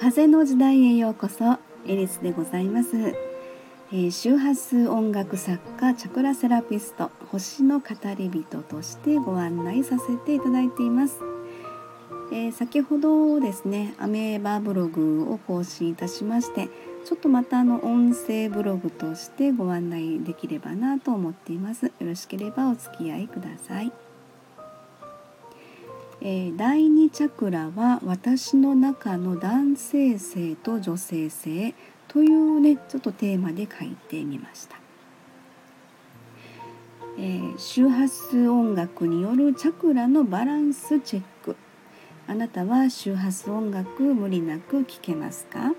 風の時代へようこそエリスでございます、えー、周波数音楽作家チャクラセラピスト星の語り人としてご案内させていただいています、えー、先ほどですねアメーバブログを更新いたしましてちょっとまたあの音声ブログとしてご案内できればなと思っています。よろしければお付き合いください。えー、第2チャクラは私の中の男性性と女性性というねちょっとテーマで書いてみました、えー、周波数音楽によるチャクラのバランスチェック。あなたは周波数音楽無理なく聴けますか、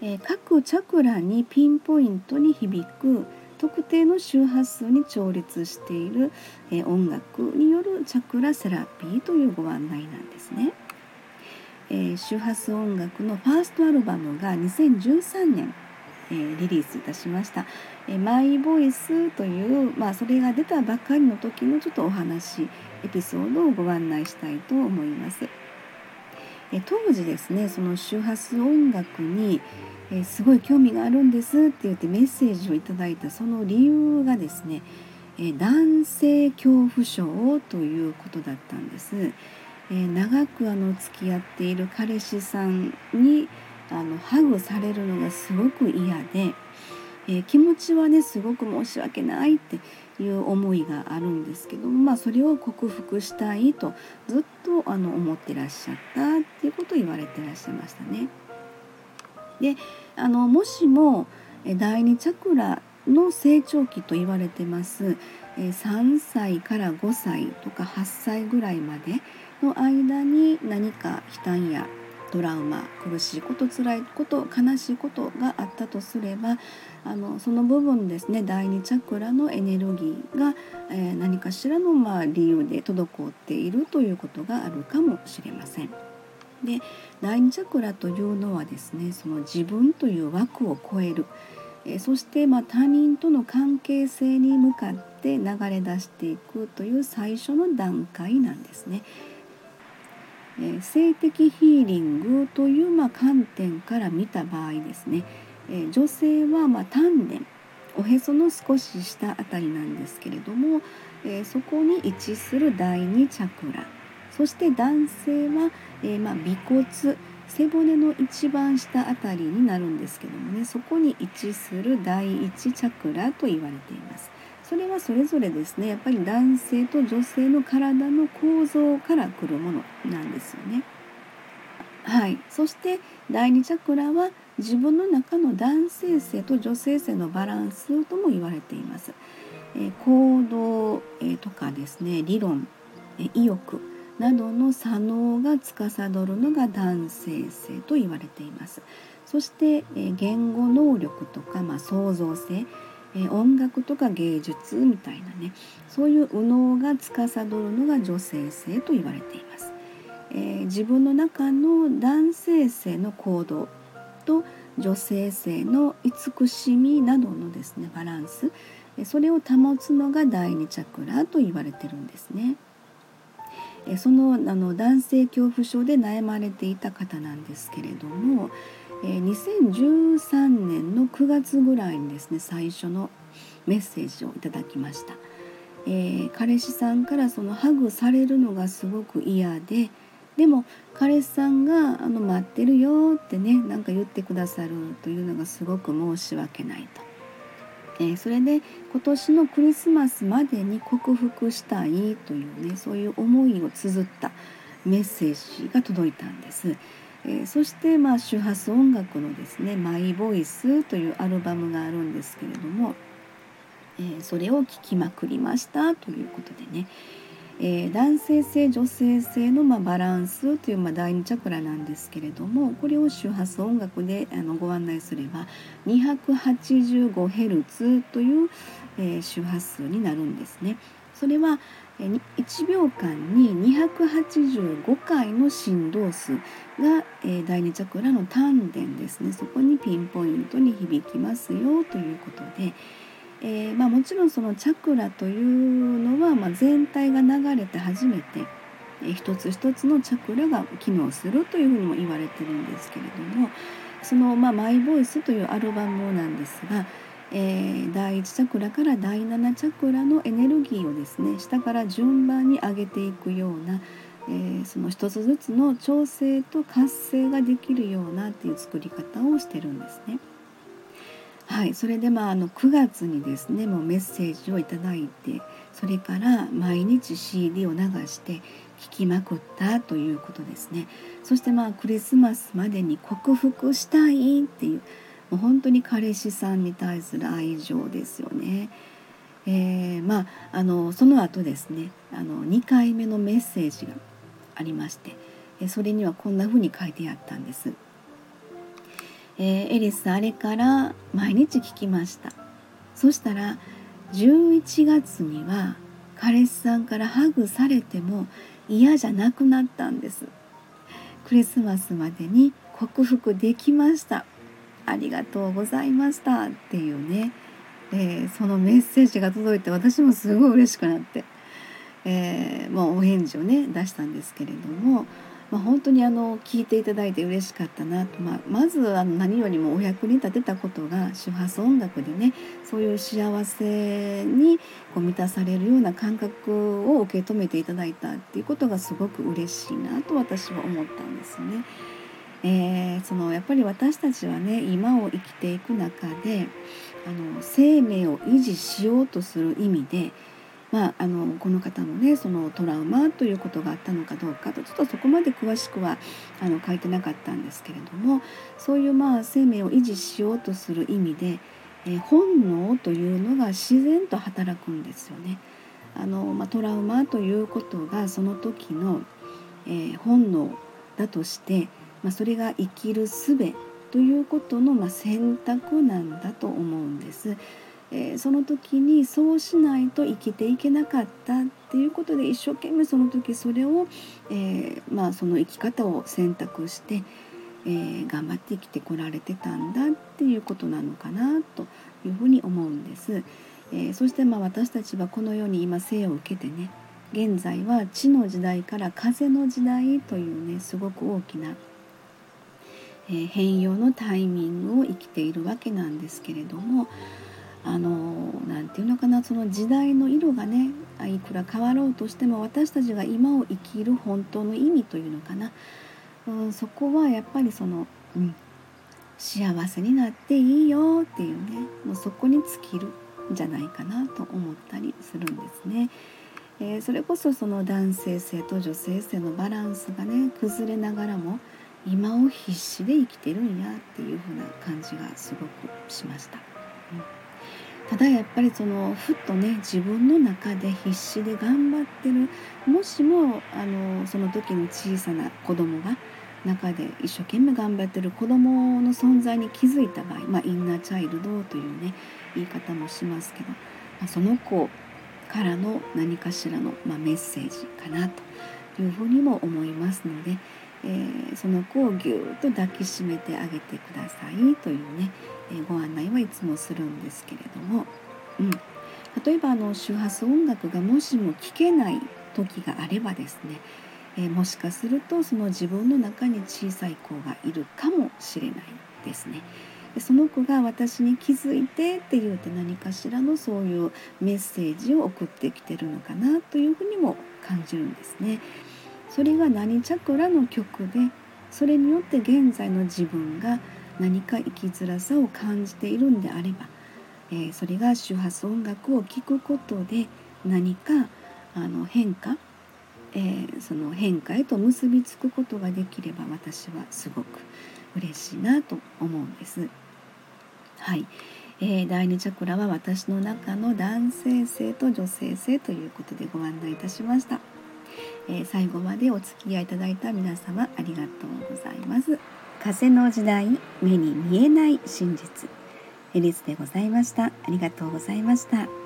えー、各チャクラにピンポイントに響く特定の周波数に調律している、え音楽によるチャクラセラピーというご案内なんですね。えー、周波数音楽のファーストアルバムが2013年、えー、リリースいたしました「えー、マイボイス」という、まあ、それが出たばかりの時のちょっとお話エピソードをご案内したいと思います。え当時ですねその周波数音楽に、えー、すごい興味があるんですって言ってメッセージをいただいたその理由がですね、えー、男性恐怖症ということだったんです。えー、長くあの付き合っている彼氏さんにあのハグされるのがすごく嫌で、え気持ちはねすごく申し訳ないっていう思いがあるんですけども、まあ、それを克服したいとずっとあの思ってらっしゃったっていうことを言われてらっしゃいましたね。であのもしも第二チャクラの成長期と言われてます3歳から5歳とか8歳ぐらいまでの間に何か悲嘆やトラウマ苦しいこと辛いこと悲しいことがあったとすればあのその部分ですね第二チャクラのエネルギーが、えー、何かしらのまあ理由で滞っているということがあるかもしれません。で第二チャクラというのはですねその自分という枠を超える、えそしてま他人との関係性に向かって流れ出していくという最初の段階なんですね。え性的ヒーリングというま観点から見た場合ですね、え女性はま丹田おへその少し下あたりなんですけれども、えそこに位置する第二チャクラ。そして男性は、えー、まあ、尾骨背骨の一番下あたりになるんですけどもねそこに位置する第一チャクラと言われています。それはそれぞれですねやっぱり男性と女性の体の構造からくるものなんですよね。はい、そして第二チャクラは自分の中の男性性と女性性のバランスとも言われています。えー、行動、えー、とかですね理論、えー、意欲などの左脳が司るのが男性性と言われていますそして言語能力とか、まあ、創造性音楽とか芸術みたいなねそういう右脳が司るのが女性性と言われています、えー、自分の中の男性性の行動と女性性の慈しみなどのですねバランスそれを保つのが第二チャクラと言われてるんですね。そのあの男性恐怖症で悩まれていた方なんですけれども2013年の9月ぐらいにですね最初のメッセージをいただきました、えー、彼氏さんからそのハグされるのがすごく嫌ででも彼氏さんがあの待ってるよってねなんか言ってくださるというのがすごく申し訳ないと。えー、それで今年のクリスマスまでに克服したいというねそういう思いを綴ったメッセージが届いたんです。えー、そしてまあ周波数音楽のですね「マイボイス」というアルバムがあるんですけれども、えー、それを聴きまくりましたということでねえー、男性性女性性の、まあ、バランスという、まあ、第二チャクラなんですけれどもこれを周波数音楽であのご案内すれば 285Hz という、えー、周波数になるんですね。それは1秒間に285回の振動数が、第二チャクラの丹田ですねそこにピンポイントに響きますよということで、えー、まあ、もちろんそのチャクラというのは、ま、全体が流れて初めて、えー、一つ一つのチャクラが機能するというふうにも言われてるんですけれどもその、まあ、マイボイスというアルバムなんですが、えー、第1チャクラから第7チャクラのエネルギーをですね下から順番に上げていくような、えー、その一つずつの調整と活性ができるようなっていう作り方をしてるんですね。はい、それでまああの9月にですねもうメッセージをいただいてそれから毎日 CD を流して聴きまくったということですねそしてまあクリスマスまでに克服したいっていうもう本当に彼氏さんに対する愛情ですよね。えー、まああのその後ですねあの2回目のメッセージがありましてそれにはこんな風に書いてあったんです。えー、エリスあれから毎日聞きました。そしたら11月には彼氏さんからハグされても嫌じゃなくなったんです。クリスマスまでに克服できました。ありがとうございました。っていうね、え、そのメッセージが届いて私もすごい嬉しくなって、えー、もうお返事をね出したんですけれどもまあ、本当にあの聞いていただいて嬉しかったなと、まあ、まずあの何よりもお役に立てたことが周波数音楽でねそういう幸せにこう満たされるような感覚を受け止めていただいたっていうことがすごく嬉しいなと私は思ったんですね。えー、そのやっぱり私たちはね今を生きていく中であの生命を維持しようとする意味でまあ、あのこの方もねそのトラウマということがあったのかどうかとちょっとそこまで詳しくはあの書いてなかったんですけれどもそういうまあ生命を維持しようとする意味で、え、本能というのが自然と働くんですよね。あのまあ、トラウマということがその時の、えー、本能だとして、まあ、それが生きる術ということの、ま、選択なんだと思うんです。えー、その時にそうしないと生きていけなかったっていうことで一生懸命その時それを、えー、まあ、その生き方を選択して、えー、頑張って生きてこられてたんだっていうことなのかなというふうに思うんです。えそしてまあ私たちはこの世に今生を受けてね現在は地の時代から風の時代というねすごく大きな、え変容のタイミングを生きているわけなんですけれどもあの何て言うのかなその時代の色がねいくら変わろうとしても私たちが今を生きる本当の意味というのかな、うん、そこはやっぱりその、うん、幸せになっていいよっていうねもうそこに尽きるんじゃないかなと思ったりするんですね。えー、それこそその男性性と女性性のバランスがね崩れながらも今を必死で生きてるんやっていう風な感じがすごくしました。うんただやっぱりそのふっとね自分の中で必死で頑張ってるもしもあのその時の小さな子供が中で一生懸命頑張ってる子供の存在に気づいた場合、まあ、インナーチャイルドというね言い方もしますけど、まあ、その子からの何かしらの、まあ、メッセージかなというふうにも思いますので、えー、その子をぎゅーっと抱きしめてあげてくださいというねえご案内はいつもするんですけれども、うん、例えばあの周波数音楽がもしも聴けない時があればですね、えー、もしかするとその自分の中に小さい子がいるかもしれないですね。でその子が私に気づいてって言うて何かしらのそういうメッセージを送ってきてるのかなというふうにも感じるんですね。それが何チャクラの曲でそれによって現在の自分が何か生きづらさを感じているんであれば、えー、それが周波数音楽を聴くことで何かあの変化、えー、その変化へと結びつくことができれば私はすごく嬉しいなと思うんです。はい、えー、第2チャクラは私の中の男性性と女性性ということでご案内いたしました。えー、最後までお付き合いいただいた皆様ありがとうございます。風の時代目に見えない真実。エリスでございました。ありがとうございました。